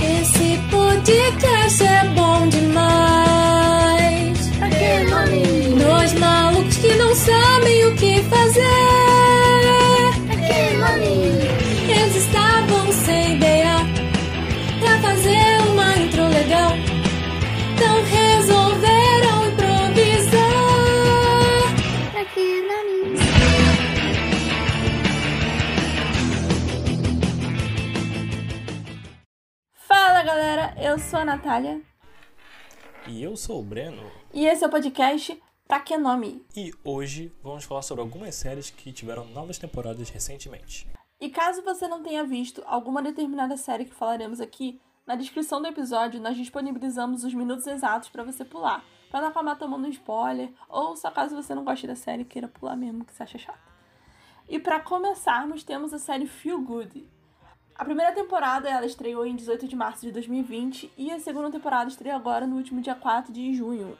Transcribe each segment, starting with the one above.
Esse podcast a Natália E eu sou o Breno e esse é o podcast Pra Que Nome? e hoje vamos falar sobre algumas séries que tiveram novas temporadas recentemente. E caso você não tenha visto alguma determinada série que falaremos aqui, na descrição do episódio nós disponibilizamos os minutos exatos pra você pular, pra não acabar tomando um spoiler, ou só caso você não goste da série e queira pular mesmo, que você acha chato. E pra começarmos, temos a série Feel Good. A primeira temporada ela estreou em 18 de março de 2020 e a segunda temporada estreia agora no último dia 4 de junho.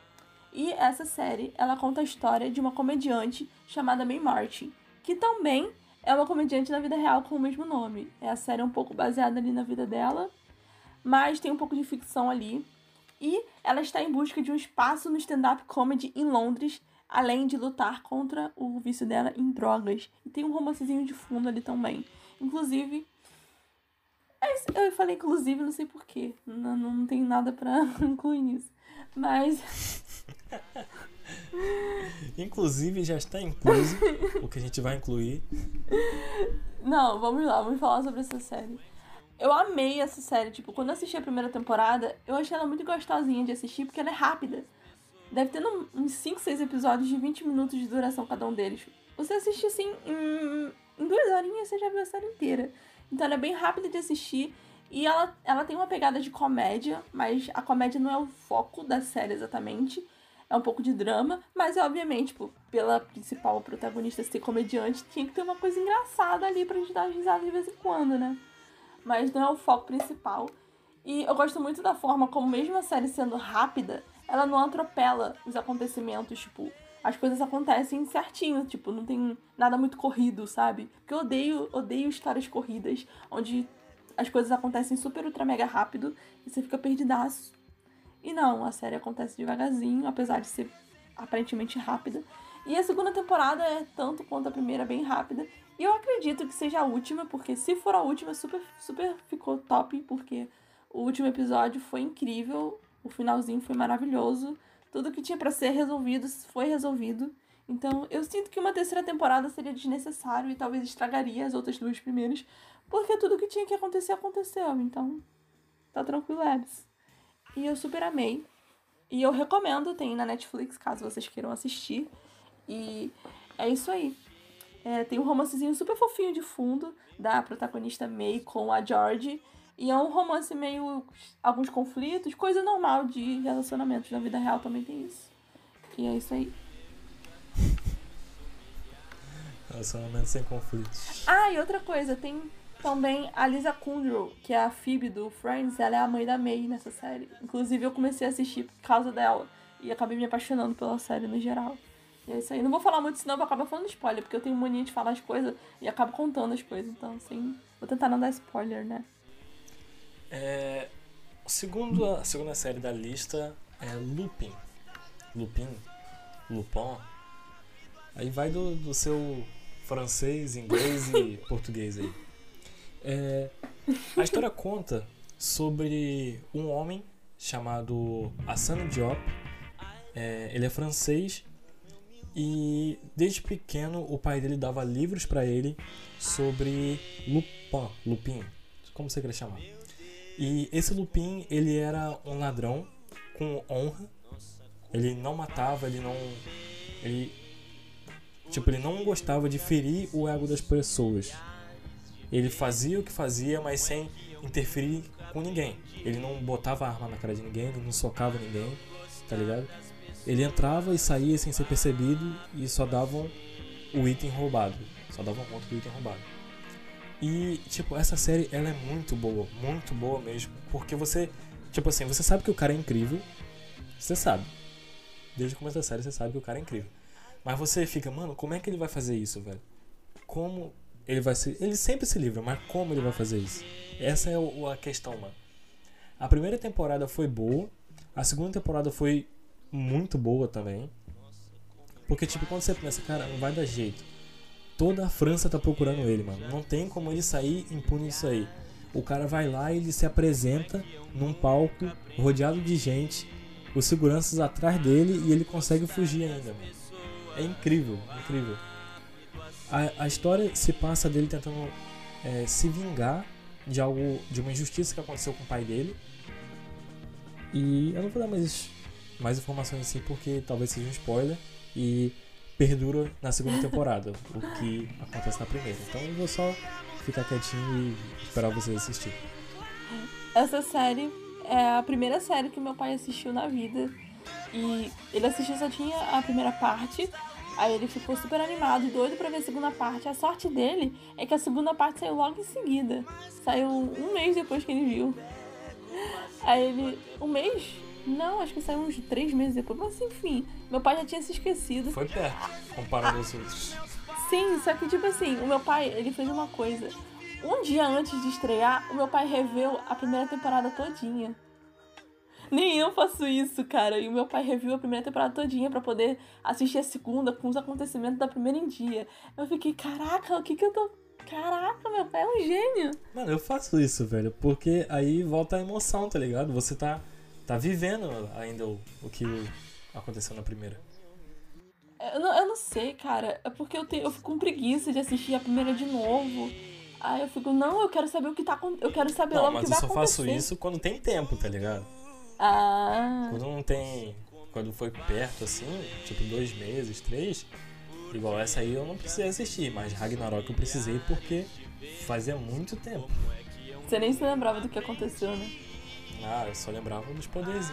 E essa série, ela conta a história de uma comediante chamada May Martin, que também é uma comediante na vida real com o mesmo nome. É a série é um pouco baseada ali na vida dela, mas tem um pouco de ficção ali. E ela está em busca de um espaço no stand-up comedy em Londres, além de lutar contra o vício dela em drogas. E tem um romancezinho de fundo ali também. Inclusive, é isso. eu falei inclusive, não sei porquê. Não, não tem nada pra incluir nisso. Mas Inclusive já está incluso o que a gente vai incluir. Não, vamos lá, vamos falar sobre essa série. Eu amei essa série, tipo, quando eu assisti a primeira temporada, eu achei ela muito gostosinha de assistir, porque ela é rápida. Deve ter uns 5, 6 episódios de 20 minutos de duração cada um deles. Você assiste assim, em, em duas horinhas você já viu a série inteira. Então ela é bem rápida de assistir. E ela, ela tem uma pegada de comédia, mas a comédia não é o foco da série exatamente. É um pouco de drama, mas obviamente, tipo, pela principal protagonista ser comediante, tinha que ter uma coisa engraçada ali pra gente dar risada de vez em quando, né? Mas não é o foco principal. E eu gosto muito da forma como, mesmo a série sendo rápida, ela não atropela os acontecimentos, tipo, as coisas acontecem certinho, tipo, não tem nada muito corrido, sabe? Porque eu odeio, odeio histórias corridas, onde as coisas acontecem super ultra mega rápido e você fica perdidaço. E não, a série acontece devagarzinho, apesar de ser aparentemente rápida. E a segunda temporada é tanto quanto a primeira, bem rápida. E eu acredito que seja a última, porque se for a última, super, super ficou top, porque o último episódio foi incrível, o finalzinho foi maravilhoso. Tudo que tinha pra ser resolvido foi resolvido. Então, eu sinto que uma terceira temporada seria desnecessário e talvez estragaria as outras duas primeiras, porque tudo que tinha que acontecer aconteceu. Então, tá tranquilo, Ebs. E eu super amei. E eu recomendo, tem na Netflix, caso vocês queiram assistir. E é isso aí. É, tem um romancezinho super fofinho de fundo da protagonista May com a George. E é um romance meio. alguns conflitos, coisa normal de relacionamentos. Na vida real também tem isso. E é isso aí. Relacionamento sem conflitos. Ah, e outra coisa, tem também a Lisa Kudrow, que é a Phoebe do Friends, ela é a mãe da May nessa série. Inclusive eu comecei a assistir por causa dela e acabei me apaixonando pela série no geral. E é isso aí. Não vou falar muito, senão eu vou acabar falando spoiler, porque eu tenho mania de falar as coisas e acabo contando as coisas. Então, assim, vou tentar não dar spoiler, né? É, segundo, a segunda série da lista é Lupin. Lupin? Lupin? Aí vai do, do seu francês, inglês e português aí. É, a história conta sobre um homem chamado Hassan Diop. É, ele é francês e desde pequeno o pai dele dava livros para ele sobre Lupin, Lupin, como você quer chamar. E esse Lupin, ele era um ladrão com honra. Ele não matava, ele não ele tipo, ele não gostava de ferir o ego das pessoas. Ele fazia o que fazia, mas sem interferir com ninguém. Ele não botava arma na cara de ninguém, ele não socava ninguém, tá ligado? Ele entrava e saía sem ser percebido e só davam o item roubado. Só davam conta do item roubado. E, tipo, essa série, ela é muito boa, muito boa mesmo. Porque você, tipo assim, você sabe que o cara é incrível. Você sabe. Desde o começo da série você sabe que o cara é incrível. Mas você fica, mano, como é que ele vai fazer isso, velho? Como ele vai se. Ele sempre se livra, mas como ele vai fazer isso? Essa é a questão, mano. A primeira temporada foi boa, a segunda temporada foi muito boa também. Porque, tipo, quando você pensa, cara, não vai dar jeito. Toda a França tá procurando ele, mano. Não tem como ele sair impune disso aí. O cara vai lá e ele se apresenta num palco rodeado de gente, os seguranças atrás dele e ele consegue fugir ainda, mano. É incrível, incrível. A, a história se passa dele tentando é, se vingar de algo, de uma injustiça que aconteceu com o pai dele. E eu não vou dar mais, mais informações assim porque talvez seja um spoiler. E perdura na segunda temporada, o que acontece na primeira. Então eu vou só ficar quietinho e esperar vocês assistir. Essa série é a primeira série que meu pai assistiu na vida. E ele assistiu só tinha a primeira parte. Aí ele ficou super animado doido pra ver a segunda parte. A sorte dele é que a segunda parte saiu logo em seguida. Saiu um mês depois que ele viu. Aí ele. Um mês? Não, acho que saiu uns três meses depois. Mas enfim, meu pai já tinha se esquecido. Foi perto, comparado aos outros. Sim, só que tipo assim, o meu pai, ele fez uma coisa. Um dia antes de estrear, o meu pai reveu a primeira temporada todinha. Nem eu faço isso, cara. E o meu pai reviu a primeira temporada todinha pra poder assistir a segunda com os acontecimentos da primeira em dia. Eu fiquei, caraca, o que que eu tô. Caraca, meu pai é um gênio. Mano, eu faço isso, velho, porque aí volta a emoção, tá ligado? Você tá, tá vivendo ainda o, o que aconteceu na primeira. Eu não, eu não sei, cara. É porque eu, tenho, eu fico com preguiça de assistir a primeira de novo. Aí eu fico, não, eu quero saber o que tá Eu quero saber Não, logo o mas que eu vai só acontecer. faço isso quando tem tempo, tá ligado? Ah. Quando não tem. Quando foi perto assim, tipo dois meses, três, igual essa aí eu não precisei assistir, mas Ragnarok eu precisei porque fazia muito tempo. Você nem se lembrava do que aconteceu, né? Ah, eu só lembrava dos poderes.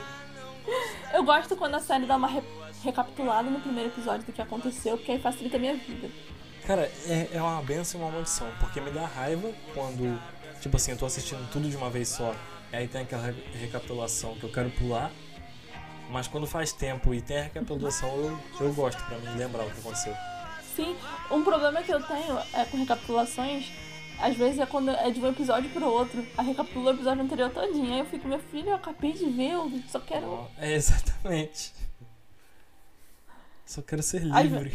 Eu gosto quando a série dá uma re- recapitulada no primeiro episódio do que aconteceu, porque aí facilita a minha vida. Cara, é, é uma benção e uma maldição, porque me dá raiva quando, tipo assim, eu tô assistindo tudo de uma vez só, e aí tem aquela re- recapitulação que eu quero pular, mas quando faz tempo e tem a recapitulação, eu, eu gosto pra me lembrar o que aconteceu. Sim, um problema que eu tenho é com recapitulações, às vezes é quando é de um episódio pro outro. A recapitula o episódio anterior todinho. Aí eu fico, meu filho, eu acabei de ver, eu só quero. É, exatamente. Só quero ser Às livre.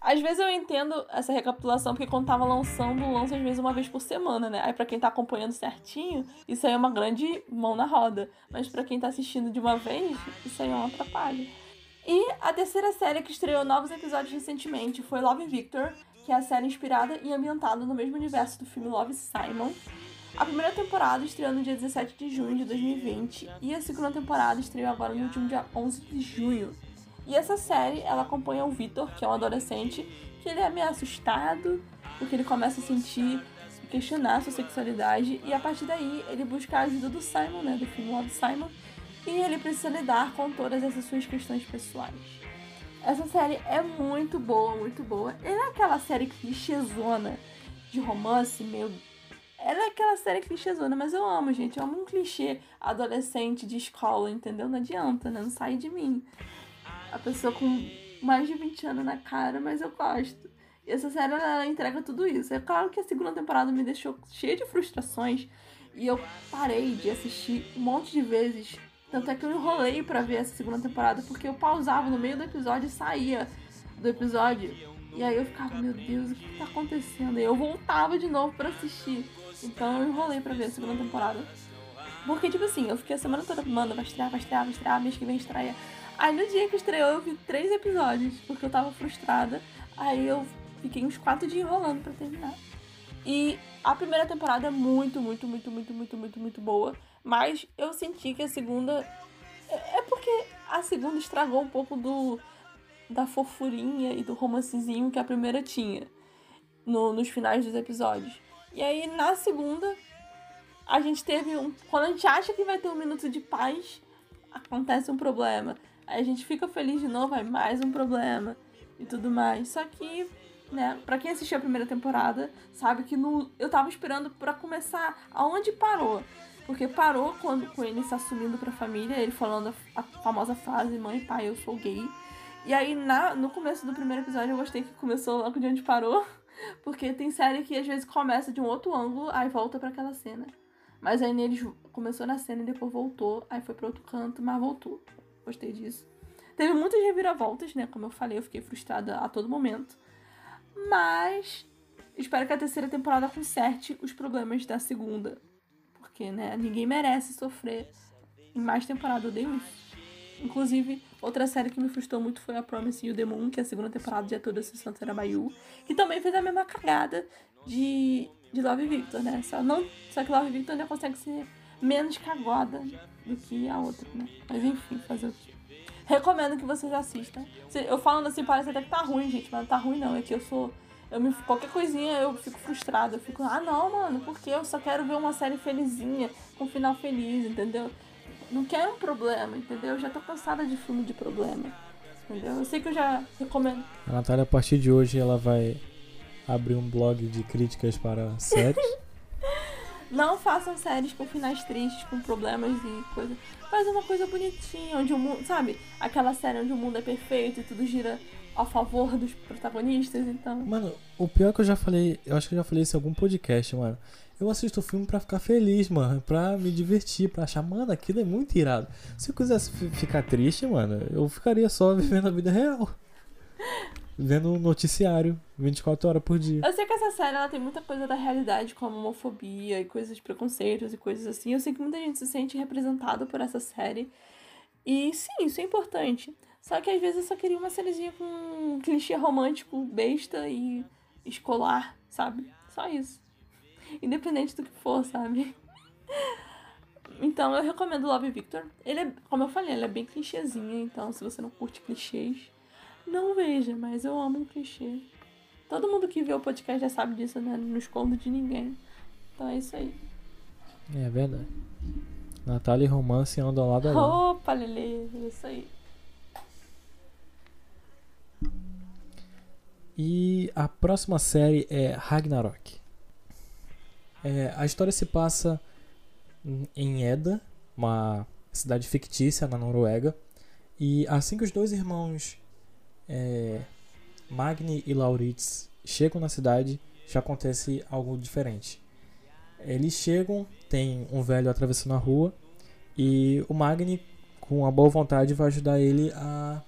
Às vezes eu entendo essa recapitulação, porque quando tava lançando, lança às vezes uma vez por semana, né? Aí pra quem tá acompanhando certinho, isso aí é uma grande mão na roda. Mas pra quem tá assistindo de uma vez, isso aí é um atrapalho. E a terceira série que estreou novos episódios recentemente foi Love Victor, que é a série inspirada e ambientada no mesmo universo do filme Love Simon. A primeira temporada estreou no dia 17 de junho de 2020 e a segunda temporada estreou agora no último dia 11 de junho. E essa série, ela acompanha o Victor, que é um adolescente, que ele é meio assustado, porque ele começa a sentir, questionar a sua sexualidade, e a partir daí ele busca a ajuda do Simon, né, do filme Love Simon, e ele precisa lidar com todas essas suas questões pessoais. Essa série é muito boa, muito boa. Ela é aquela série clichêzona de romance, meio. Ela é aquela série clichêzona, mas eu amo, gente. Eu amo um clichê adolescente de escola, entendeu? Não adianta, né? Não sai de mim. A pessoa com mais de 20 anos na cara, mas eu gosto. E essa série, ela entrega tudo isso. É claro que a segunda temporada me deixou cheia de frustrações. E eu parei de assistir um monte de vezes. Tanto é que eu enrolei pra ver essa segunda temporada, porque eu pausava no meio do episódio e saía do episódio. E aí eu ficava, meu Deus, o que tá acontecendo? E eu voltava de novo pra assistir. Então eu enrolei pra ver a segunda temporada. Porque, tipo assim, eu fiquei a semana toda, mano, vai estrear, vai estrear, vai estrear, mês que vem estreia. Aí no dia que estreou eu vi três episódios, porque eu tava frustrada. Aí eu fiquei uns quatro dias enrolando pra terminar. E a primeira temporada é muito, muito, muito, muito, muito, muito, muito boa. Mas eu senti que a segunda. É é porque a segunda estragou um pouco do. da fofurinha e do romancezinho que a primeira tinha. No, nos finais dos episódios. E aí na segunda. A gente teve um. Quando a gente acha que vai ter um minuto de paz, acontece um problema. Aí a gente fica feliz de novo, aí mais um problema e tudo mais. Só que, né, pra quem assistiu a primeira temporada, sabe que no, eu tava esperando pra começar aonde parou. Porque parou quando com ele se assumindo pra família, ele falando a, a famosa frase, mãe, pai, eu sou gay. E aí, na, no começo do primeiro episódio, eu gostei que começou logo de onde parou. Porque tem série que às vezes começa de um outro ângulo, aí volta pra aquela cena. Mas aí neles começou na cena e depois voltou, aí foi pra outro canto, mas voltou. Gostei disso. Teve muitas reviravoltas, né? Como eu falei, eu fiquei frustrada a todo momento. Mas espero que a terceira temporada conserte os problemas da segunda. Porque, né, ninguém merece sofrer em mais temporada. Eu odeio isso. Inclusive, outra série que me frustrou muito foi a Promise You the Moon, que a segunda temporada de essa Santana Bayu, que também fez a mesma cagada de, de Love Victor, né? Só, não, só que Love Victor ainda consegue ser menos cagada do que a outra, né? Mas enfim, fazer o quê? Recomendo que vocês assistam. Eu falando assim, parece até que tá ruim, gente, mas não tá ruim não. É que eu sou. Eu me, qualquer coisinha eu fico frustrada. Eu fico, ah não, mano, porque eu só quero ver uma série felizinha, com um final feliz, entendeu? Não quero um problema, entendeu? Eu já tô cansada de filme de problema. Entendeu? Eu sei que eu já recomendo. A Natália, a partir de hoje, ela vai abrir um blog de críticas para séries. Não façam séries com finais tristes, com problemas e coisa. Faz uma coisa bonitinha, onde o mundo. Sabe? Aquela série onde o mundo é perfeito e tudo gira a favor dos protagonistas, então. Mano, o pior é que eu já falei. Eu acho que eu já falei isso em algum podcast, mano. Eu assisto o filme pra ficar feliz, mano. Pra me divertir, pra achar, mano, aquilo é muito irado. Se eu quisesse ficar triste, mano, eu ficaria só vivendo a vida real. Vendo um noticiário 24 horas por dia. Eu sei que essa série ela tem muita coisa da realidade, como homofobia e coisas de preconceitos e coisas assim. Eu sei que muita gente se sente representada por essa série. E sim, isso é importante. Só que às vezes eu só queria uma sériezinha com um clichê romântico, besta e escolar, sabe? Só isso. Independente do que for, sabe? Então eu recomendo Love Victor. Ele é, como eu falei, ele é bem clichêzinho, então se você não curte clichês, não veja, mas eu amo um clichê. Todo mundo que vê o podcast já sabe disso, né? Não escondo de ninguém. Então é isso aí. É verdade. Natália e romance andam lado a lado. Opa, Lele, é isso aí. E a próxima série é Ragnarok. É, a história se passa em Eda, uma cidade fictícia na Noruega. E assim que os dois irmãos é, Magni e Lauritz chegam na cidade, já acontece algo diferente. Eles chegam, tem um velho atravessando a rua e o Magni, com a boa vontade, vai ajudar ele a,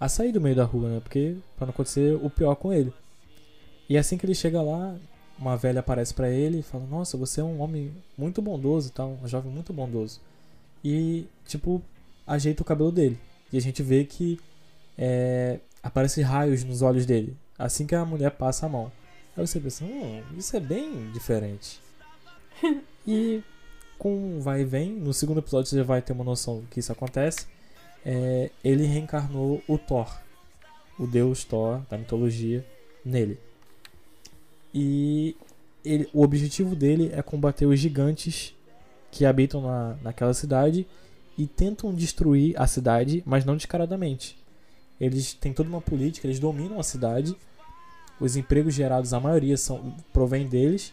a sair do meio da rua, né? Porque para não acontecer o pior com ele. E assim que ele chega lá, uma velha aparece para ele e fala: Nossa, você é um homem muito bondoso, tá? um jovem muito bondoso. E, tipo, ajeita o cabelo dele. E a gente vê que é, aparece raios nos olhos dele assim que a mulher passa a mão. Aí você pensa: Hum, isso é bem diferente. e com vai e vem, no segundo episódio você já vai ter uma noção do que isso acontece. É, ele reencarnou o Thor, o deus Thor da mitologia, nele. E ele, o objetivo dele é combater os gigantes que habitam na, naquela cidade e tentam destruir a cidade, mas não descaradamente. Eles têm toda uma política, eles dominam a cidade. Os empregos gerados, a maioria são provém deles.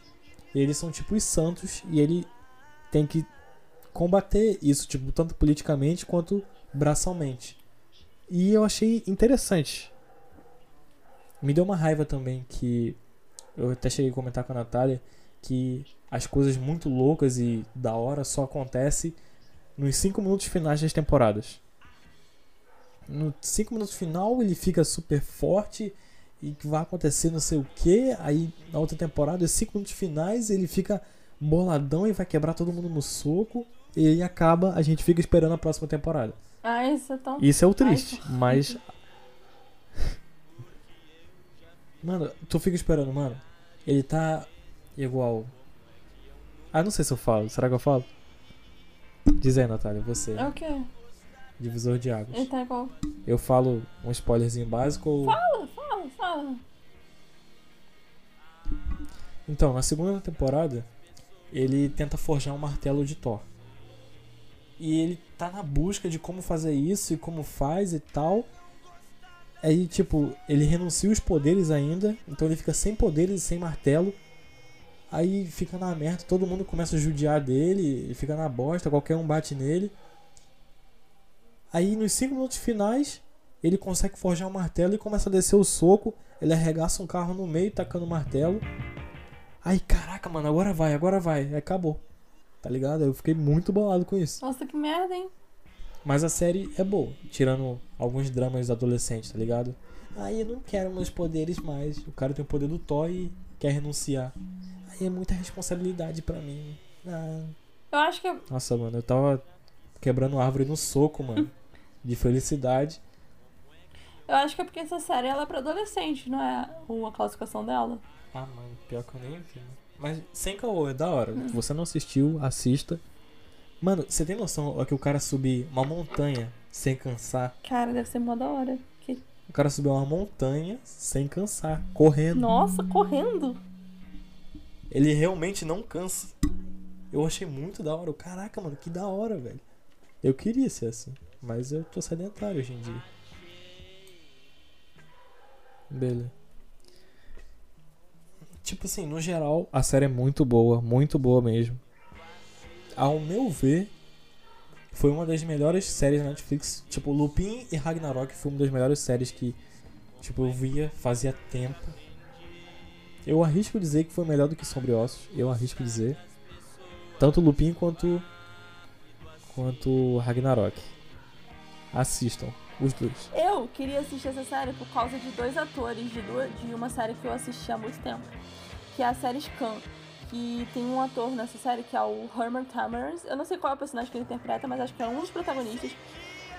E eles são tipo os santos e ele tem que combater isso, tipo, tanto politicamente quanto braçalmente. E eu achei interessante. Me deu uma raiva também que eu até cheguei a comentar com a Natália que as coisas muito loucas e da hora só acontecem nos 5 minutos finais das temporadas. No 5 minutos final ele fica super forte e que vai acontecer não sei o que. Aí na outra temporada, os 5 minutos finais, ele fica boladão e vai quebrar todo mundo no soco. E aí acaba, a gente fica esperando a próxima temporada. Ah, isso é tão. Isso é o triste, Ai, mas Mano, tu fica esperando, mano. Ele tá igual. Ah, não sei se eu falo. Será que eu falo? Diz aí, Natália, você. É o quê? Divisor de águas. Ele tá igual. Eu falo um spoilerzinho básico ou. Fala, fala, fala. Então, na segunda temporada, ele tenta forjar um martelo de Thor. E ele tá na busca de como fazer isso e como faz e tal. Aí, tipo, ele renuncia os poderes ainda, então ele fica sem poderes e sem martelo. Aí fica na merda, todo mundo começa a judiar dele, ele fica na bosta, qualquer um bate nele. Aí nos 5 minutos finais, ele consegue forjar um martelo e começa a descer o soco. Ele arregaça um carro no meio, tacando o martelo. Aí, caraca, mano, agora vai, agora vai. Aí acabou. Tá ligado? Eu fiquei muito bolado com isso. Nossa, que merda, hein? Mas a série é boa, tirando alguns dramas adolescentes, tá ligado? Aí eu não quero meus poderes mais. O cara tem o poder do Thor e quer renunciar. Aí é muita responsabilidade pra mim. Ah, Eu acho que nossa, mano, eu tava quebrando árvore no soco, mano. De felicidade. eu acho que é porque essa série ela é pra adolescente, não é a classificação dela. Ah, mano, pior que eu nem vi. Mas sem caô, é da hora. Se você não assistiu, assista. Mano, você tem noção ó, que o cara subir uma montanha sem cansar? Cara, deve ser mó da hora. Que- O cara subiu uma montanha sem cansar, correndo. Nossa, correndo. Ele realmente não cansa. Eu achei muito da hora. Caraca, mano, que da hora, velho. Eu queria ser assim. Mas eu tô sedentário hoje em dia. Beleza. Tipo assim, no geral, a série é muito boa, muito boa mesmo. Ao meu ver, foi uma das melhores séries da Netflix. Tipo, Lupin e Ragnarok foi uma das melhores séries que, tipo, eu via fazia tempo. Eu arrisco dizer que foi melhor do que Sobre Ossos. Eu arrisco dizer. Tanto Lupin quanto. quanto Ragnarok. Assistam, os dois. Eu queria assistir essa série por causa de dois atores de, duas, de uma série que eu assisti há muito tempo. Que é a série Scam. Que tem um ator nessa série que é o Herman Tamers. Eu não sei qual é o personagem que ele interpreta, mas acho que é um dos protagonistas.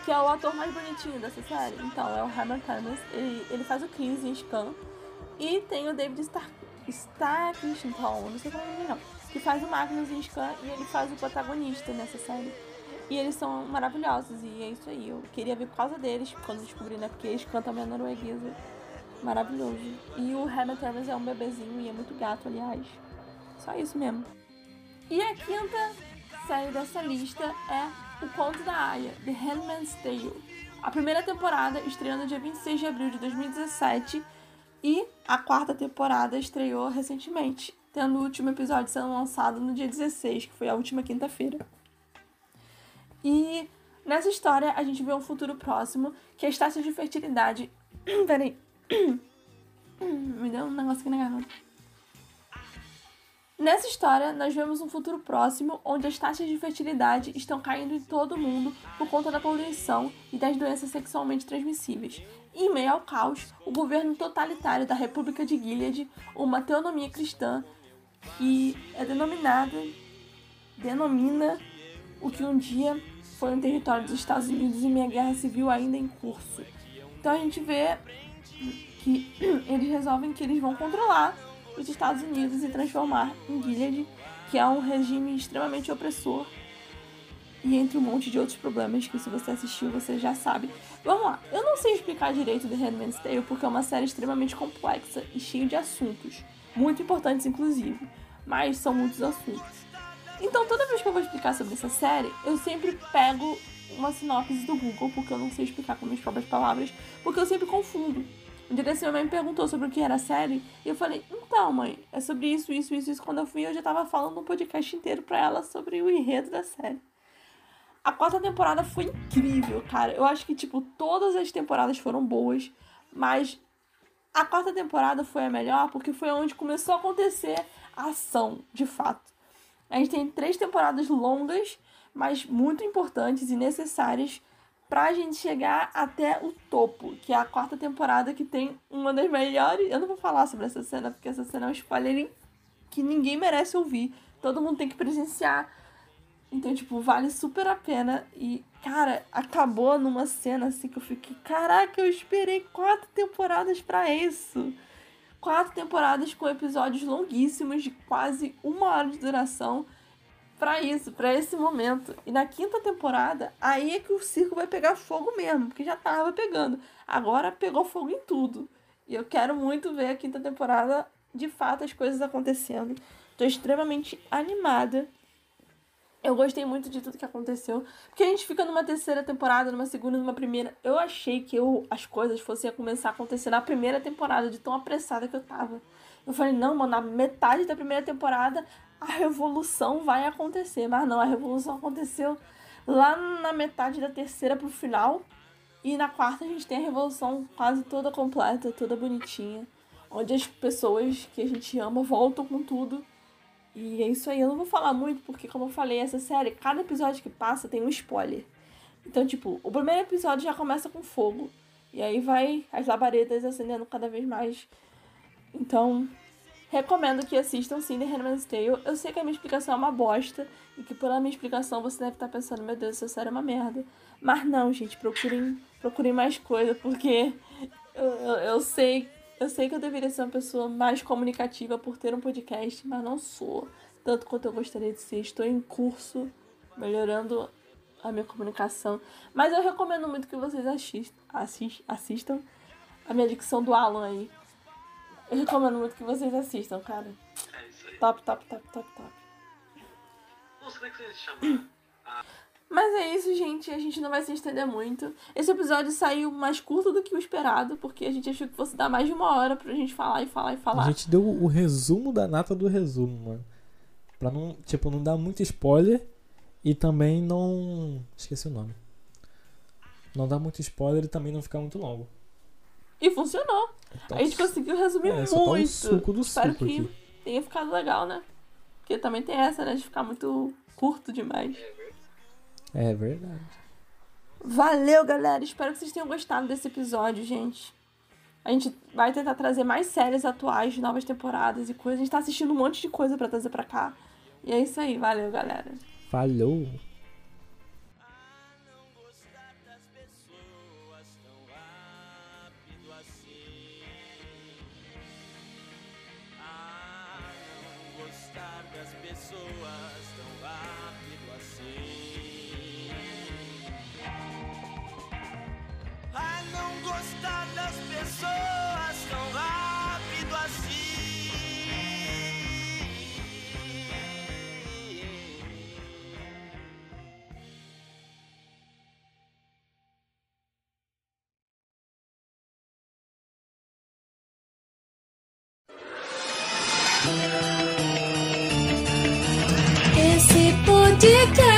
Que é o ator mais bonitinho dessa série. Então, é o Herman Tamers. Ele, ele faz o Chris em Scam. E tem o David Stark, Starkington, não sei como é o nome não. Que faz o Magnus em Scam e ele faz o protagonista nessa série. E eles são maravilhosos, e é isso aí. Eu queria ver por causa deles, quando descobri, né? Porque eles cantam minha norueguesa. Maravilhoso. E o Hammer Termers é um bebezinho e é muito gato, aliás. Só isso mesmo. E a quinta série dessa lista é O Conto da Aya, The Handmaid's Tale. A primeira temporada estreou no dia 26 de abril de 2017 e a quarta temporada estreou recentemente, tendo o último episódio sendo lançado no dia 16, que foi a última quinta-feira. E nessa história a gente vê um futuro próximo que as taxas de fertilidade. Peraí. Me deu um negócio aqui na garganta. Nessa história, nós vemos um futuro próximo onde as taxas de fertilidade estão caindo em todo o mundo por conta da poluição e das doenças sexualmente transmissíveis. Em meio ao caos, o governo totalitário da República de Gilead, uma teonomia cristã que é denominada denomina o que um dia foi um território dos Estados Unidos em meia guerra civil ainda em curso. Então a gente vê que eles resolvem que eles vão controlar os Estados Unidos e transformar em Gilead, que é um regime extremamente opressor. E entre um monte de outros problemas que se você assistiu você já sabe. Vamos lá, eu não sei explicar direito The Handmaid's Tale porque é uma série extremamente complexa e cheia de assuntos, muito importantes inclusive, mas são muitos assuntos. Então, toda vez que eu vou explicar sobre essa série, eu sempre pego uma sinopse do Google, porque eu não sei explicar com minhas próprias palavras, porque eu sempre confundo. Um dia desse, minha mãe me perguntou sobre o que era a série, e eu falei, então, mãe, é sobre isso, isso, isso, isso. Quando eu fui, eu já tava falando um podcast inteiro pra ela sobre o enredo da série. A quarta temporada foi incrível, cara. Eu acho que, tipo, todas as temporadas foram boas, mas a quarta temporada foi a melhor porque foi onde começou a acontecer a ação, de fato. A gente tem três temporadas longas, mas muito importantes e necessárias pra gente chegar até o topo, que é a quarta temporada que tem uma das melhores. Eu não vou falar sobre essa cena, porque essa cena é um spoiler que ninguém merece ouvir. Todo mundo tem que presenciar. Então, tipo, vale super a pena. E, cara, acabou numa cena assim que eu fiquei, caraca, eu esperei quatro temporadas pra isso quatro temporadas com episódios longuíssimos de quase uma hora de duração para isso, para esse momento. E na quinta temporada, aí é que o circo vai pegar fogo mesmo, porque já tava pegando. Agora pegou fogo em tudo. E eu quero muito ver a quinta temporada, de fato, as coisas acontecendo. Tô extremamente animada. Eu gostei muito de tudo que aconteceu. Porque a gente fica numa terceira temporada, numa segunda, numa primeira. Eu achei que eu, as coisas fossem começar a acontecer na primeira temporada, de tão apressada que eu tava. Eu falei, não, mano, na metade da primeira temporada a revolução vai acontecer. Mas não, a revolução aconteceu lá na metade da terceira pro final. E na quarta a gente tem a revolução quase toda completa, toda bonitinha. Onde as pessoas que a gente ama voltam com tudo. E é isso aí. Eu não vou falar muito, porque, como eu falei, essa série, cada episódio que passa tem um spoiler. Então, tipo, o primeiro episódio já começa com fogo. E aí vai as labaredas acendendo cada vez mais. Então, recomendo que assistam sim The Handmaid's Tale. Eu sei que a minha explicação é uma bosta. E que pela minha explicação você deve estar pensando, meu Deus, essa série é uma merda. Mas não, gente, procurem, procurem mais coisa, porque eu, eu, eu sei. Eu sei que eu deveria ser uma pessoa mais comunicativa por ter um podcast, mas não sou. Tanto quanto eu gostaria de ser. Estou em curso, melhorando a minha comunicação. Mas eu recomendo muito que vocês assistam, assist, assistam a minha dicção do Alan aí. Eu recomendo muito que vocês assistam, cara. É isso aí. Top, top, top, top, top. Nossa, como é que você chama? Mas é isso, gente. A gente não vai se estender muito. Esse episódio saiu mais curto do que o esperado, porque a gente achou que fosse dar mais de uma hora pra gente falar e falar e A falar. gente deu o resumo da nata do resumo, mano. Pra não, tipo, não dar muito spoiler e também não. Esqueci o nome. Não dar muito spoiler e também não ficar muito longo. E funcionou. Então, A gente conseguiu resumir é, só tá muito. suco do Espero suco que aqui. tenha ficado legal, né? Porque também tem essa, né? De ficar muito curto demais. É verdade. Valeu, galera. Espero que vocês tenham gostado desse episódio, gente. A gente vai tentar trazer mais séries atuais, de novas temporadas e coisas. A gente tá assistindo um monte de coisa pra trazer pra cá. E é isso aí. Valeu, galera. Falhou. Esse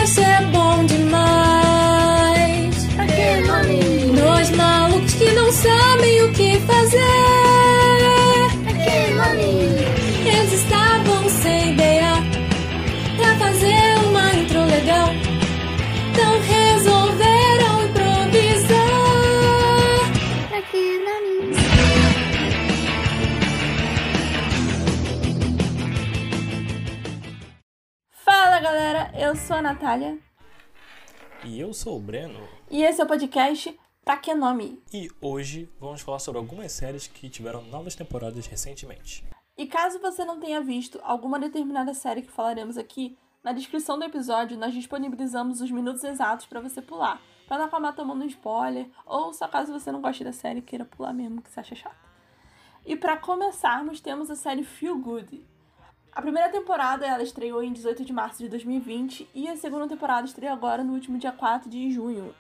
Eu sou a Natália. E eu sou o Breno. E esse é o podcast Pra Que Nome? E hoje vamos falar sobre algumas séries que tiveram novas temporadas recentemente. E caso você não tenha visto alguma determinada série que falaremos aqui, na descrição do episódio nós disponibilizamos os minutos exatos pra você pular, pra não acabar tomando um spoiler, ou só caso você não goste da série e queira pular mesmo, que você acha chato. E pra começarmos, temos a série Feel Good. A primeira temporada ela estreou em 18 de março de 2020 e a segunda temporada estreia agora no último dia 4 de junho.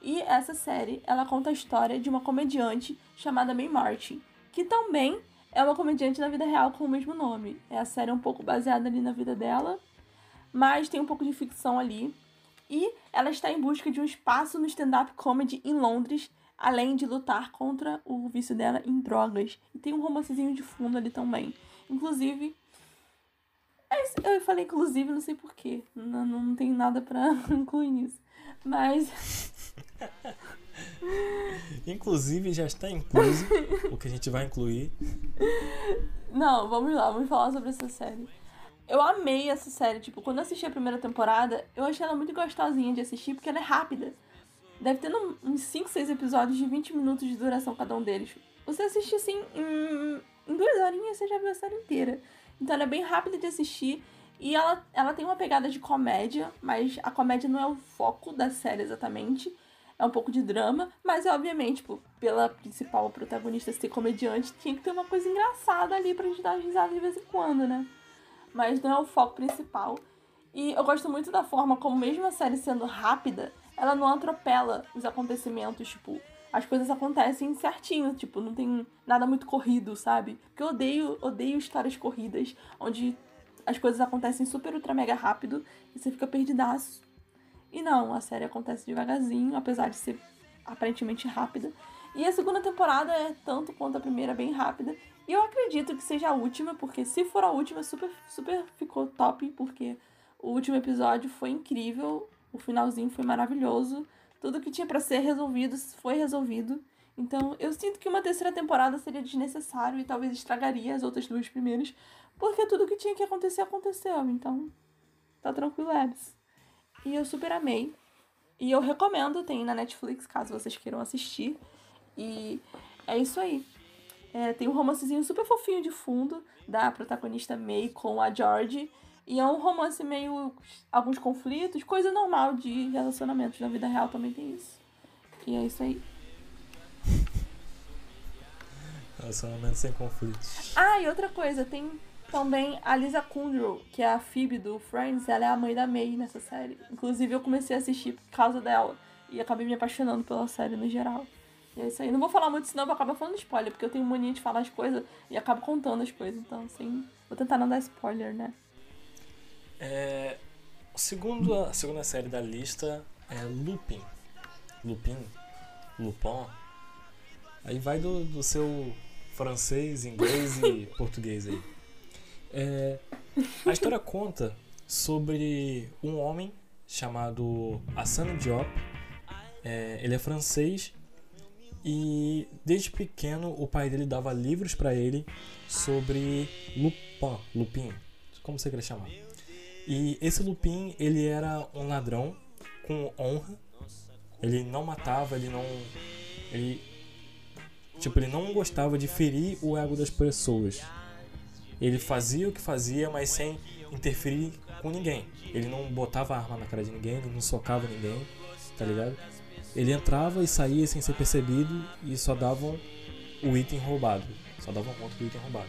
E essa série, ela conta a história de uma comediante chamada May Martin, que também é uma comediante na vida real com o mesmo nome. É a série um pouco baseada ali na vida dela, mas tem um pouco de ficção ali. E ela está em busca de um espaço no stand-up comedy em Londres, além de lutar contra o vício dela em drogas. E tem um romancezinho de fundo ali também. Inclusive, eu falei inclusive, não sei porquê. Não, não tem nada pra incluir nisso. Mas Inclusive já está incluso o que a gente vai incluir. Não, vamos lá, vamos falar sobre essa série. Eu amei essa série, tipo, quando eu assisti a primeira temporada, eu achei ela muito gostosinha de assistir, porque ela é rápida. Deve ter uns 5, 6 episódios de 20 minutos de duração cada um deles. Você assiste assim, em, em duas horinhas você já viu a série inteira. Então ela é bem rápida de assistir. E ela, ela tem uma pegada de comédia, mas a comédia não é o foco da série exatamente. É um pouco de drama, mas obviamente, tipo, pela principal protagonista ser comediante, tinha que ter uma coisa engraçada ali pra gente dar risada de vez em quando, né? Mas não é o foco principal. E eu gosto muito da forma como, mesmo a série sendo rápida, ela não atropela os acontecimentos, tipo, as coisas acontecem certinho, tipo, não tem nada muito corrido, sabe? Porque eu odeio, odeio histórias corridas, onde as coisas acontecem super ultra mega rápido e você fica perdidaço. E não, a série acontece devagarzinho, apesar de ser aparentemente rápida. E a segunda temporada é tanto quanto a primeira, bem rápida. E eu acredito que seja a última, porque se for a última, super, super ficou top, porque o último episódio foi incrível, o finalzinho foi maravilhoso, tudo que tinha para ser resolvido foi resolvido. Então eu sinto que uma terceira temporada seria desnecessário e talvez estragaria as outras duas primeiras, porque tudo que tinha que acontecer aconteceu. Então tá tranquilo, Ebs. E eu super amei. E eu recomendo, tem na Netflix, caso vocês queiram assistir. E é isso aí. É, tem um romancezinho super fofinho de fundo da protagonista May com a George. E é um romance meio. alguns conflitos, coisa normal de relacionamentos. Na vida real também tem isso. E é isso aí. Relacionamento sem conflitos. Ah, e outra coisa, tem também a Lisa Kudrow, que é a Phoebe do Friends, ela é a mãe da May nessa série. Inclusive eu comecei a assistir por causa dela e acabei me apaixonando pela série no geral. E é isso aí. Não vou falar muito, senão eu vou acabar falando spoiler, porque eu tenho mania de falar as coisas e acabo contando as coisas. Então, assim, vou tentar não dar spoiler, né? É, segundo, a segunda série da lista é Lupin. Lupin? Lupin? Aí vai do, do seu francês, inglês e português aí. É, a história conta sobre um homem chamado Hassan Diop. É, ele é francês e desde pequeno o pai dele dava livros para ele sobre Lupin, Lupin, como você quer chamar. E esse Lupin, ele era um ladrão com honra. Ele não matava, ele não ele tipo, ele não gostava de ferir o ego das pessoas. Ele fazia o que fazia, mas sem interferir com ninguém. Ele não botava arma na cara de ninguém, ele não socava ninguém, tá ligado? Ele entrava e saía sem ser percebido e só davam o item roubado. Só davam conta do item roubado.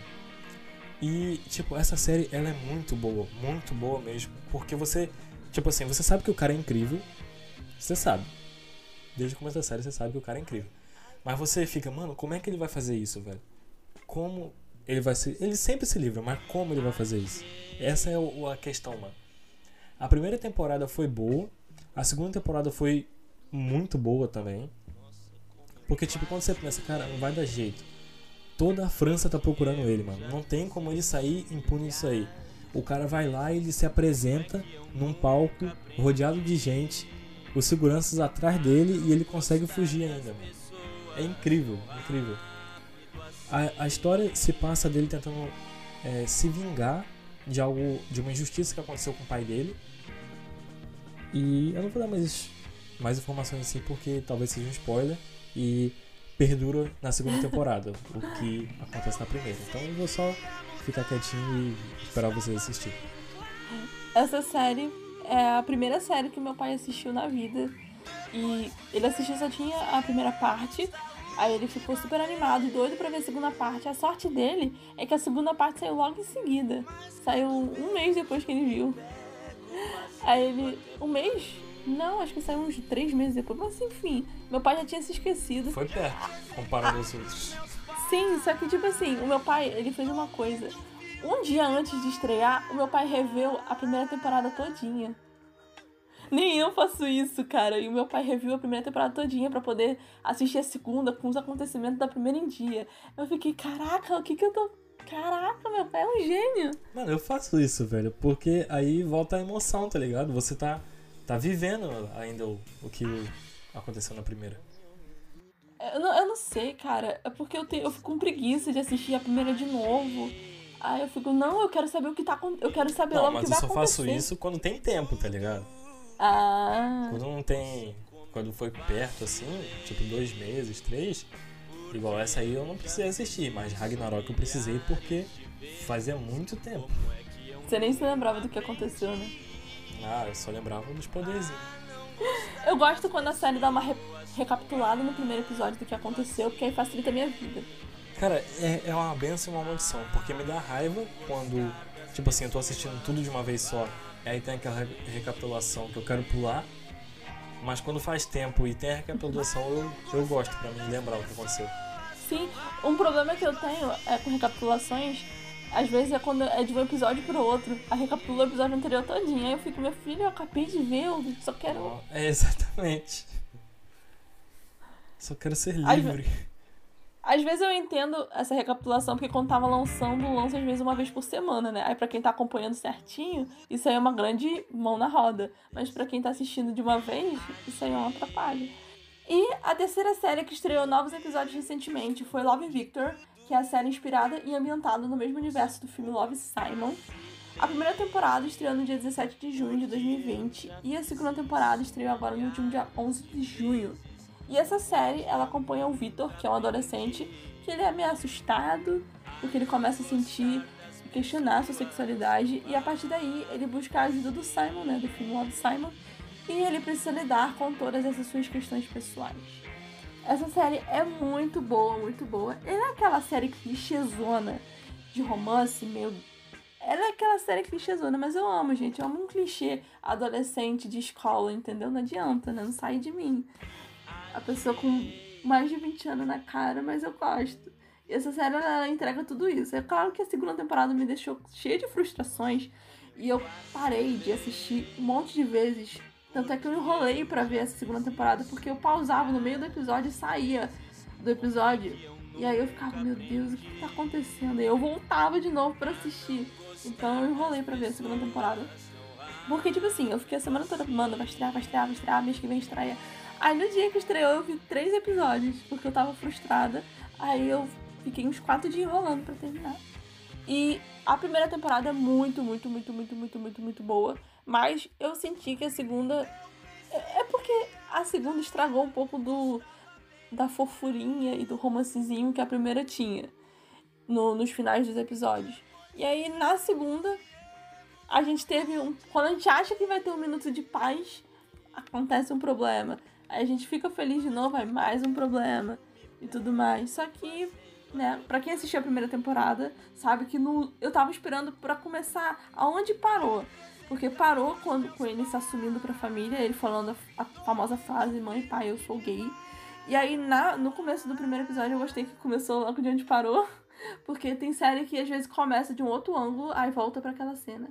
E, tipo, essa série, ela é muito boa, muito boa mesmo. Porque você, tipo assim, você sabe que o cara é incrível. Você sabe. Desde o começo da série você sabe que o cara é incrível. Mas você fica, mano, como é que ele vai fazer isso, velho? Como ele vai se. Ele sempre se livra, mas como ele vai fazer isso? Essa é o- a questão, mano. A primeira temporada foi boa, a segunda temporada foi muito boa também. Porque, tipo, quando você pensa, cara, não vai dar jeito. Toda a França tá procurando ele, mano. Não tem como ele sair impune disso aí. O cara vai lá e ele se apresenta num palco rodeado de gente, os seguranças atrás dele e ele consegue fugir ainda, mano. É incrível, incrível. A, a história se passa dele tentando é, se vingar de algo, de uma injustiça que aconteceu com o pai dele. E eu não vou dar mais, mais informações assim porque talvez seja um spoiler. E perdura na segunda temporada, o que acontece na primeira. Então eu vou só ficar quietinho e esperar vocês assistir. Essa série é a primeira série que meu pai assistiu na vida. E ele assistiu só tinha a primeira parte. Aí ele ficou super animado e doido pra ver a segunda parte. A sorte dele é que a segunda parte saiu logo em seguida. Saiu um mês depois que ele viu. Aí ele. Um mês? Não, acho que saiu uns três meses depois. Mas enfim, meu pai já tinha se esquecido. Foi perto, comparado aos outros. Sim, só que tipo assim, o meu pai, ele fez uma coisa. Um dia antes de estrear, o meu pai reveu a primeira temporada todinha. Nem eu faço isso, cara. E o meu pai reviu a primeira temporada todinha pra poder assistir a segunda com os acontecimentos da primeira em dia. Eu fiquei, caraca, o que que eu tô... Caraca, meu pai é um gênio. Mano, eu faço isso, velho, porque aí volta a emoção, tá ligado? Você tá, tá vivendo ainda o, o que aconteceu na primeira. Eu não, eu não sei, cara. É porque eu, tenho, eu fico com preguiça de assistir a primeira de novo. Aí eu fico, não, eu quero saber o que tá acontecendo. Eu quero saber Não, logo o mas que eu vai só faço acontecer. isso quando tem tempo, tá ligado? Ah. Quando não tem. Quando foi perto assim, tipo dois meses, três, igual essa aí eu não precisei assistir, mas Ragnarok eu precisei porque fazia muito tempo. Você nem se lembrava do que aconteceu, né? Ah, eu só lembrava dos poderzinhos. Eu gosto quando a série dá uma re- recapitulada no primeiro episódio do que aconteceu, porque aí facilita a minha vida. Cara, é, é uma benção e uma maldição, porque me dá raiva quando, tipo assim, eu tô assistindo tudo de uma vez só, e aí tem aquela re- recapitulação que eu quero pular, mas quando faz tempo e tem a recapitulação, eu, eu gosto pra mim lembrar o que aconteceu. Sim, um problema que eu tenho é com recapitulações, às vezes é quando é de um episódio pro outro. A recapitula o episódio anterior todinho. Aí eu fico, meu filho, eu acabei de ver, eu só quero. É exatamente. Só quero ser Às livre. Às vezes eu entendo essa recapitulação, porque quando tava lançando, lança às vezes uma vez por semana, né? Aí pra quem tá acompanhando certinho, isso aí é uma grande mão na roda. Mas pra quem tá assistindo de uma vez, isso aí é um atrapalho. E a terceira série que estreou novos episódios recentemente foi Love Victor, que é a série inspirada e ambientada no mesmo universo do filme Love Simon. A primeira temporada estreou no dia 17 de junho de 2020 e a segunda temporada estreou agora no último dia 11 de junho. E essa série, ela acompanha o Victor, que é um adolescente, que ele é meio assustado, porque ele começa a sentir, questionar sua sexualidade, e a partir daí ele busca a ajuda do Simon, né, do filme Love Simon, e ele precisa lidar com todas essas suas questões pessoais. Essa série é muito boa, muito boa. Ela é aquela série clichêzona de romance, meio. Ela é aquela série clichêzona, mas eu amo, gente. Eu amo um clichê adolescente de escola, entendeu? Não adianta, né? Não sai de mim. A pessoa com mais de 20 anos na cara, mas eu gosto. E essa série, ela entrega tudo isso. É claro que a segunda temporada me deixou cheia de frustrações. E eu parei de assistir um monte de vezes tanto é que eu enrolei pra ver essa segunda temporada, porque eu pausava no meio do episódio e saía do episódio. E aí eu ficava, meu Deus, o que tá acontecendo? E eu voltava de novo pra assistir. Então eu enrolei pra ver a segunda temporada. Porque, tipo assim, eu fiquei a semana toda, mano, vai estrear, vai estrear, vai estrear, mês que vem estreia. Aí no dia que estreou eu vi três episódios, porque eu tava frustrada. Aí eu fiquei uns quatro dias enrolando pra terminar. E a primeira temporada é muito, muito, muito, muito, muito, muito, muito boa. Mas eu senti que a segunda. É porque a segunda estragou um pouco do da fofurinha e do romancezinho que a primeira tinha no, nos finais dos episódios. E aí na segunda a gente teve um. Quando a gente acha que vai ter um minuto de paz, acontece um problema. Aí a gente fica feliz de novo, aí mais um problema e tudo mais. Só que, né, pra quem assistiu a primeira temporada, sabe que no, eu tava esperando para começar aonde parou. Porque parou quando com ele se assumindo pra família, ele falando a, a famosa frase, mãe, pai, eu sou gay. E aí, na, no começo do primeiro episódio, eu gostei que começou logo de onde parou. Porque tem série que às vezes começa de um outro ângulo, aí volta para aquela cena.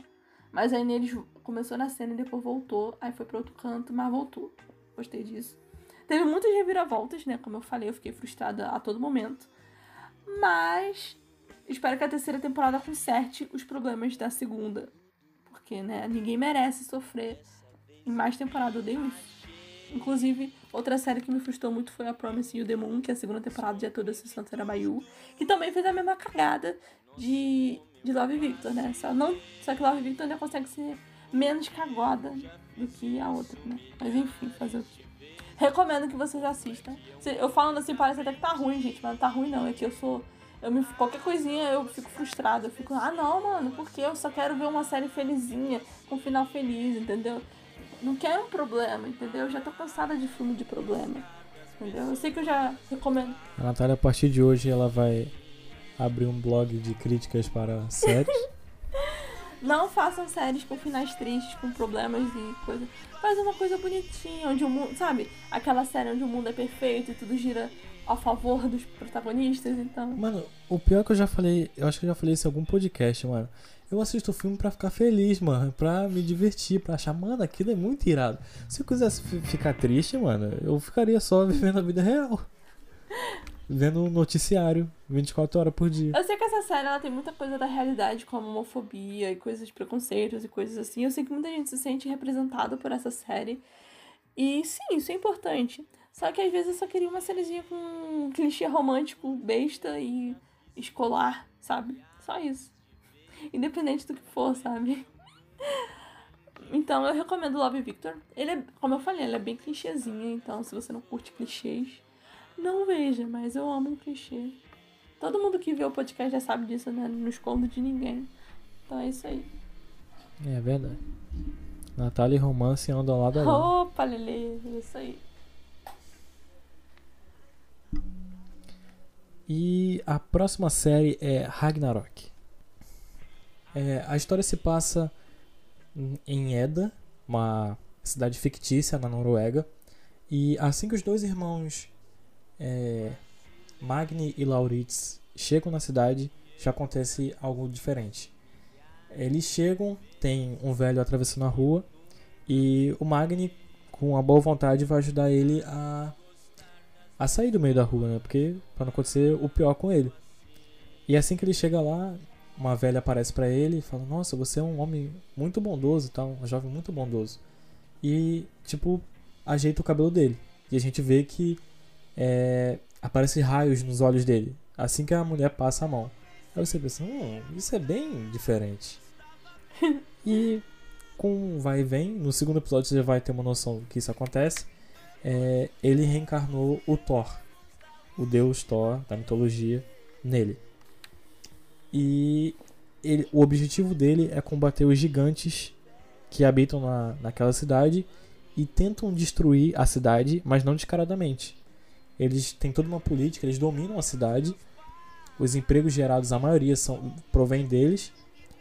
Mas aí neles começou na cena e depois voltou, aí foi para outro canto, mas voltou. Gostei disso. Teve muitas reviravoltas, né? Como eu falei, eu fiquei frustrada a todo momento. Mas espero que a terceira temporada conserte os problemas da segunda porque, né, ninguém merece sofrer em mais temporada, eu odeio isso. Inclusive, outra série que me frustrou muito foi a Promise You the Moon, que é a segunda temporada de toda a Sessão Bayu, que também fez a mesma cagada de, de Love Victor, né? Só, não, só que Love Victor ainda consegue ser menos cagada do que a outra, né? Mas enfim, fazer o quê? Recomendo que vocês assistam. Eu falando assim, parece até que tá ruim, gente, mas não tá ruim não. É que eu sou eu me, qualquer coisinha eu fico frustrada. Eu fico, ah não, mano, porque eu só quero ver uma série felizinha, com um final feliz, entendeu? Não quero um problema, entendeu? Eu já tô cansada de filme de problema. Entendeu? Eu sei que eu já recomendo. A Natália, a partir de hoje, ela vai abrir um blog de críticas para séries. não façam séries com finais tristes, com problemas e coisa. Faz uma coisa bonitinha, onde o mundo. Sabe? Aquela série onde o mundo é perfeito e tudo gira a favor dos protagonistas, então. Mano, o pior é que eu já falei, eu acho que eu já falei isso em algum podcast, mano. Eu assisto o filme pra ficar feliz, mano. Pra me divertir, pra achar, mano, aquilo é muito irado. Se eu quisesse ficar triste, mano, eu ficaria só vivendo a vida real. Vendo um noticiário 24 horas por dia. Eu sei que essa série ela tem muita coisa da realidade, como homofobia e coisas de preconceitos e coisas assim. Eu sei que muita gente se sente representada por essa série. E sim, isso é importante. Só que às vezes eu só queria uma sériezinha com um clichê romântico, besta e escolar, sabe? Só isso. Independente do que for, sabe? Então eu recomendo Love Victor. Ele é, como eu falei, ele é bem clichêzinho, então se você não curte clichês, não veja, mas eu amo um clichê. Todo mundo que vê o podcast já sabe disso, né? Não escondo de ninguém. Então é isso aí. É verdade. Natália e Romance andam lado a lado. Opa, Lele, é isso aí. E a próxima série é Ragnarok. É, a história se passa em Eda, uma cidade fictícia na Noruega. E assim que os dois irmãos é, Magni e Lauritz chegam na cidade, já acontece algo diferente. Eles chegam, tem um velho atravessando a rua e o Magni, com a boa vontade, vai ajudar ele a a sair do meio da rua, né? Porque pra não acontecer o pior com ele. E assim que ele chega lá, uma velha aparece pra ele e fala: Nossa, você é um homem muito bondoso tal, um jovem muito bondoso. E, tipo, ajeita o cabelo dele. E a gente vê que é, aparece raios nos olhos dele. Assim que a mulher passa a mão. Aí você pensa, hum, isso é bem diferente. e com vai e vem, no segundo episódio você já vai ter uma noção do que isso acontece. É, ele reencarnou o Thor, o deus Thor da mitologia, nele. E ele, o objetivo dele é combater os gigantes que habitam na, naquela cidade e tentam destruir a cidade, mas não descaradamente. Eles têm toda uma política, eles dominam a cidade. Os empregos gerados, a maioria são provém deles.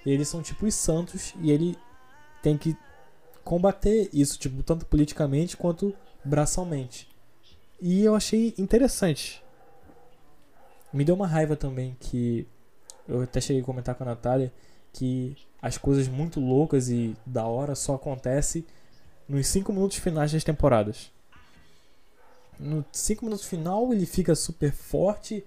Eles são tipo os santos e ele tem que combater isso, tipo, tanto politicamente quanto braçalmente. E eu achei interessante. Me deu uma raiva também que eu até cheguei a comentar com a Natália que as coisas muito loucas e da hora só acontecem nos 5 minutos finais das temporadas. No 5 minutos final ele fica super forte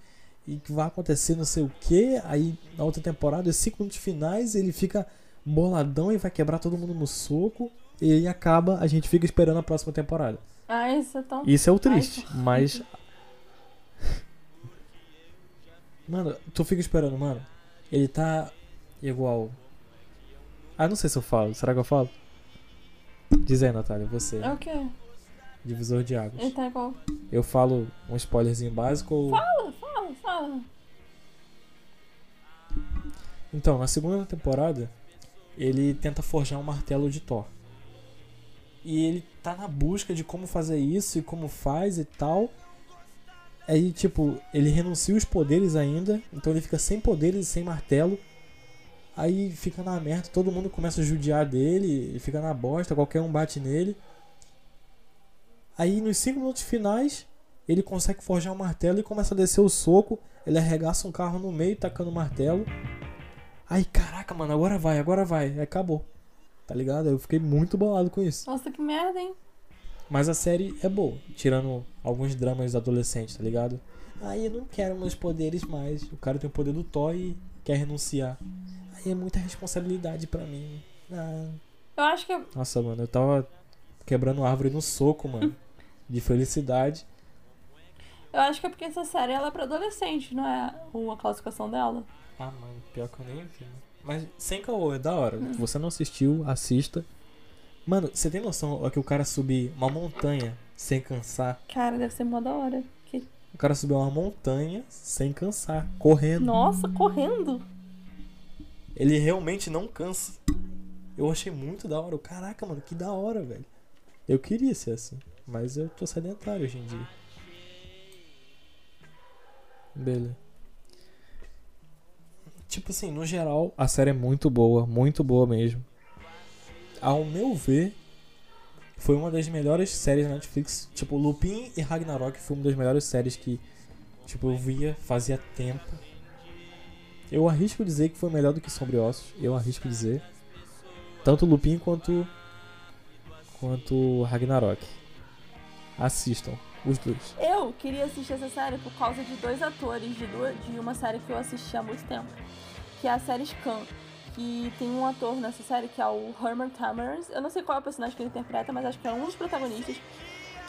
e que vai acontecer não sei o que. Aí na outra temporada, os 5 minutos finais, ele fica boladão e vai quebrar todo mundo no soco. E aí acaba, a gente fica esperando a próxima temporada. Ah, isso é tão. Isso é o triste, Ai, mas. Mano, tu fica esperando, mano. Ele tá igual. Ah, não sei se eu falo. Será que eu falo? Diz aí, Natália, você. É o quê? Divisor de águas. Ele tá igual. Eu falo um spoilerzinho básico ou. Fala, fala, fala. Então, na segunda temporada, ele tenta forjar um martelo de Thor. E ele tá na busca de como fazer isso e como faz e tal. Aí, tipo, ele renuncia os poderes ainda, então ele fica sem poderes e sem martelo. Aí fica na merda, todo mundo começa a judiar dele, ele fica na bosta, qualquer um bate nele. Aí nos 5 minutos finais, ele consegue forjar um martelo e começa a descer o soco. Ele arregaça um carro no meio, tacando o martelo. Aí, caraca, mano, agora vai, agora vai. Aí acabou. Tá ligado? Eu fiquei muito bolado com isso. Nossa, que merda, hein? Mas a série é boa, tirando alguns dramas adolescentes, tá ligado? Aí eu não quero meus poderes mais. O cara tem o poder do Thor e quer renunciar. Aí é muita responsabilidade pra mim. Ah. Eu acho que. Nossa, mano, eu tava quebrando árvore no soco, mano. De felicidade. Eu acho que é porque essa série ela é pra adolescente, não é uma classificação dela. Ah, mano, pior que eu nem vi. Mas sem caô, é da hora. Se você não assistiu, assista. Mano, você tem noção ó, que o cara subir uma montanha sem cansar? Cara, deve ser mó da hora. Que... O cara subiu uma montanha sem cansar, correndo. Nossa, correndo. Ele realmente não cansa. Eu achei muito da hora. Caraca, mano, que da hora, velho. Eu queria ser assim, mas eu tô sedentário hoje em dia. Beleza. Tipo assim, no geral, a série é muito boa, muito boa mesmo. Ao meu ver, foi uma das melhores séries da Netflix. Tipo, Lupin e Ragnarok foi uma das melhores séries que, tipo, eu via fazia tempo. Eu arrisco dizer que foi melhor do que Sombriossos. Eu arrisco dizer. Tanto Lupin quanto quanto Ragnarok. Assistam os dois. Eu queria assistir essa série por causa de dois atores de, duas, de uma série que eu assisti há muito tempo, que é a série Scam. Que tem um ator nessa série que é o Herman Tamers. Eu não sei qual é o personagem que ele interpreta, mas acho que é um dos protagonistas.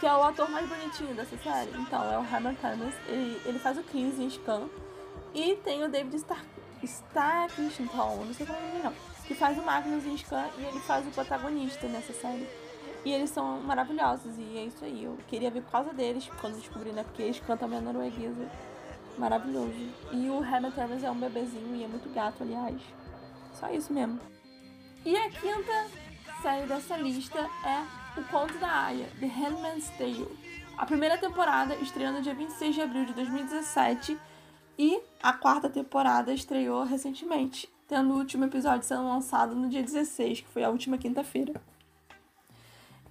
Que é o ator mais bonitinho dessa série. Então, é o Herman Tamers. Ele, ele faz o Chris em Scam. E tem o David Stark, Starkington, não sei como é o nome não. Que faz o Magnus em Scam e ele faz o protagonista nessa série. E eles são maravilhosos, e é isso aí. Eu queria ver por causa deles, quando descobri, né? Porque eles cantam a minha norueguesa. Maravilhoso. E o Hammer Termers é um bebezinho e é muito gato, aliás. Só isso mesmo. E a quinta série dessa lista é O Conto da Aya, The Handmaid's Tale. A primeira temporada estreou no dia 26 de abril de 2017 e a quarta temporada estreou recentemente, tendo o último episódio sendo lançado no dia 16, que foi a última quinta-feira.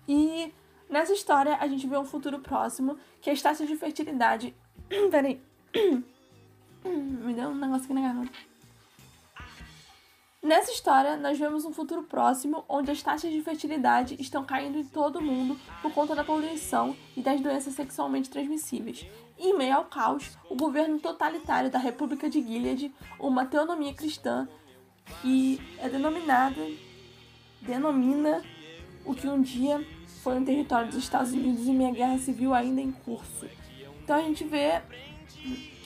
E nessa história a gente vê um futuro próximo que as taxas de fertilidade. Peraí. Me deu um negócio aqui na garganta. Nessa história, nós vemos um futuro próximo onde as taxas de fertilidade estão caindo em todo o mundo por conta da poluição e das doenças sexualmente transmissíveis. Em meio ao caos, o governo totalitário da República de Gilead, uma teonomia cristã, que é denominada, denomina o que um dia foi um território dos Estados Unidos em meia guerra civil ainda em curso. Então a gente vê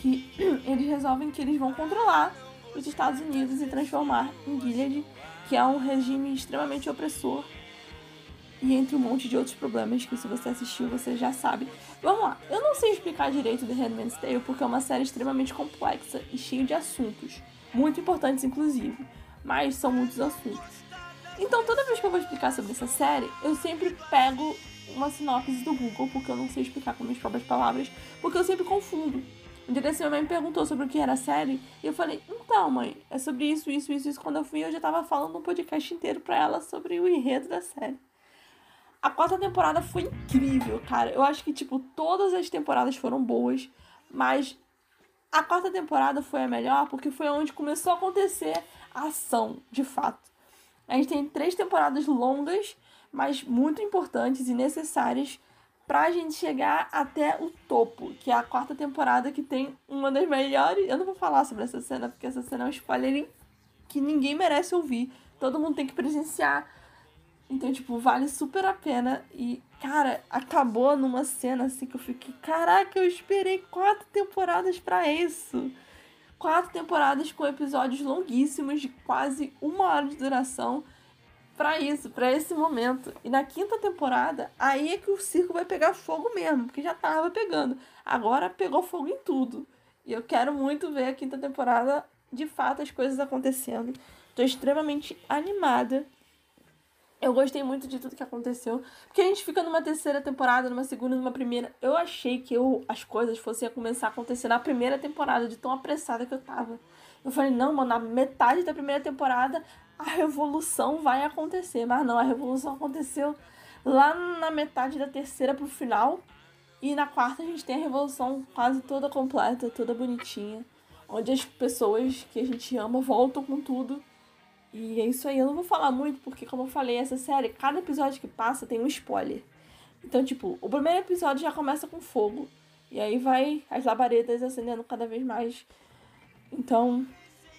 que eles resolvem que eles vão controlar os Estados Unidos e transformar em Gilead, que é um regime extremamente opressor e entre um monte de outros problemas que se você assistiu você já sabe. Vamos lá, eu não sei explicar direito The Handmaid's Tale porque é uma série extremamente complexa e cheia de assuntos, muito importantes inclusive, mas são muitos assuntos. Então toda vez que eu vou explicar sobre essa série, eu sempre pego uma sinopse do Google, porque eu não sei explicar com minhas próprias palavras, porque eu sempre confundo. Um dia desse, minha mãe me perguntou sobre o que era a série, e eu falei, então, mãe, é sobre isso, isso, isso, isso. Quando eu fui, eu já tava falando um podcast inteiro pra ela sobre o enredo da série. A quarta temporada foi incrível, cara. Eu acho que, tipo, todas as temporadas foram boas, mas a quarta temporada foi a melhor porque foi onde começou a acontecer a ação, de fato. A gente tem três temporadas longas, mas muito importantes e necessárias pra gente chegar até o topo, que é a quarta temporada que tem uma das melhores. Eu não vou falar sobre essa cena, porque essa cena é um spoiler que ninguém merece ouvir. Todo mundo tem que presenciar. Então, tipo, vale super a pena. E, cara, acabou numa cena assim que eu fiquei, caraca, eu esperei quatro temporadas para isso. Quatro temporadas com episódios longuíssimos, de quase uma hora de duração para isso, para esse momento. E na quinta temporada, aí é que o circo vai pegar fogo mesmo, porque já tava pegando. Agora pegou fogo em tudo. E eu quero muito ver a quinta temporada, de fato, as coisas acontecendo. Tô extremamente animada. Eu gostei muito de tudo que aconteceu. Porque a gente fica numa terceira temporada, numa segunda, numa primeira. Eu achei que eu, as coisas fossem começar a acontecer na primeira temporada, de tão apressada que eu tava. Eu falei, não, mano, na metade da primeira temporada a revolução vai acontecer. Mas não, a revolução aconteceu lá na metade da terceira pro final. E na quarta a gente tem a revolução quase toda completa, toda bonitinha. Onde as pessoas que a gente ama voltam com tudo. E é isso aí. Eu não vou falar muito, porque como eu falei, essa série, cada episódio que passa tem um spoiler. Então, tipo, o primeiro episódio já começa com fogo. E aí vai as labaredas acendendo cada vez mais. Então,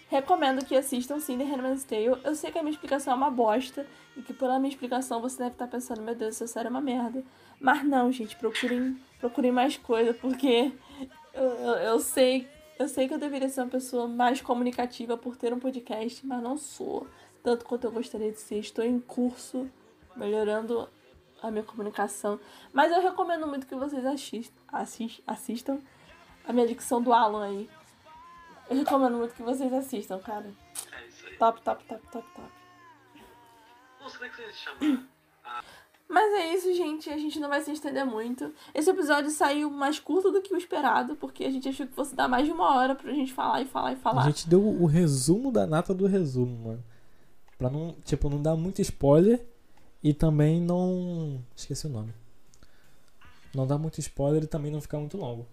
recomendo que assistam sim The Handmaid's Tale. Eu sei que a minha explicação é uma bosta. E que pela minha explicação você deve estar pensando, meu Deus, essa série é uma merda. Mas não, gente, procurem, procurem mais coisa, porque eu, eu, eu sei eu sei que eu deveria ser uma pessoa mais comunicativa por ter um podcast, mas não sou. Tanto quanto eu gostaria de ser. Estou em curso, melhorando a minha comunicação. Mas eu recomendo muito que vocês assistam, assist, assistam a minha dicção do Alan aí. Eu recomendo muito que vocês assistam, cara. É isso aí. Top, top, top, top, top. Como é que você se chama? Mas é isso, gente. A gente não vai se estender muito. Esse episódio saiu mais curto do que o esperado, porque a gente achou que fosse dar mais de uma hora pra gente falar e falar e falar. A gente deu o resumo da nata do resumo, mano. Pra não, tipo, não dar muito spoiler e também não. Esqueci o nome. Não dar muito spoiler e também não ficar muito longo.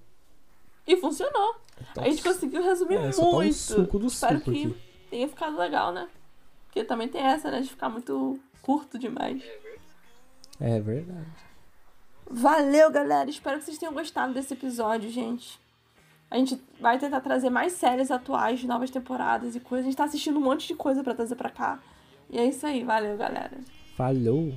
E funcionou. Então, A gente conseguiu resumir É, só tá muito. suco do Espero suco que aqui. tenha ficado legal, né? Porque também tem essa, né? De ficar muito curto demais. É verdade. Valeu, galera. Espero que vocês tenham gostado desse episódio, gente. A gente vai tentar trazer mais séries atuais, novas temporadas e coisas. A gente tá assistindo um monte de coisa pra trazer pra cá. E é isso aí. Valeu, galera. Falhou.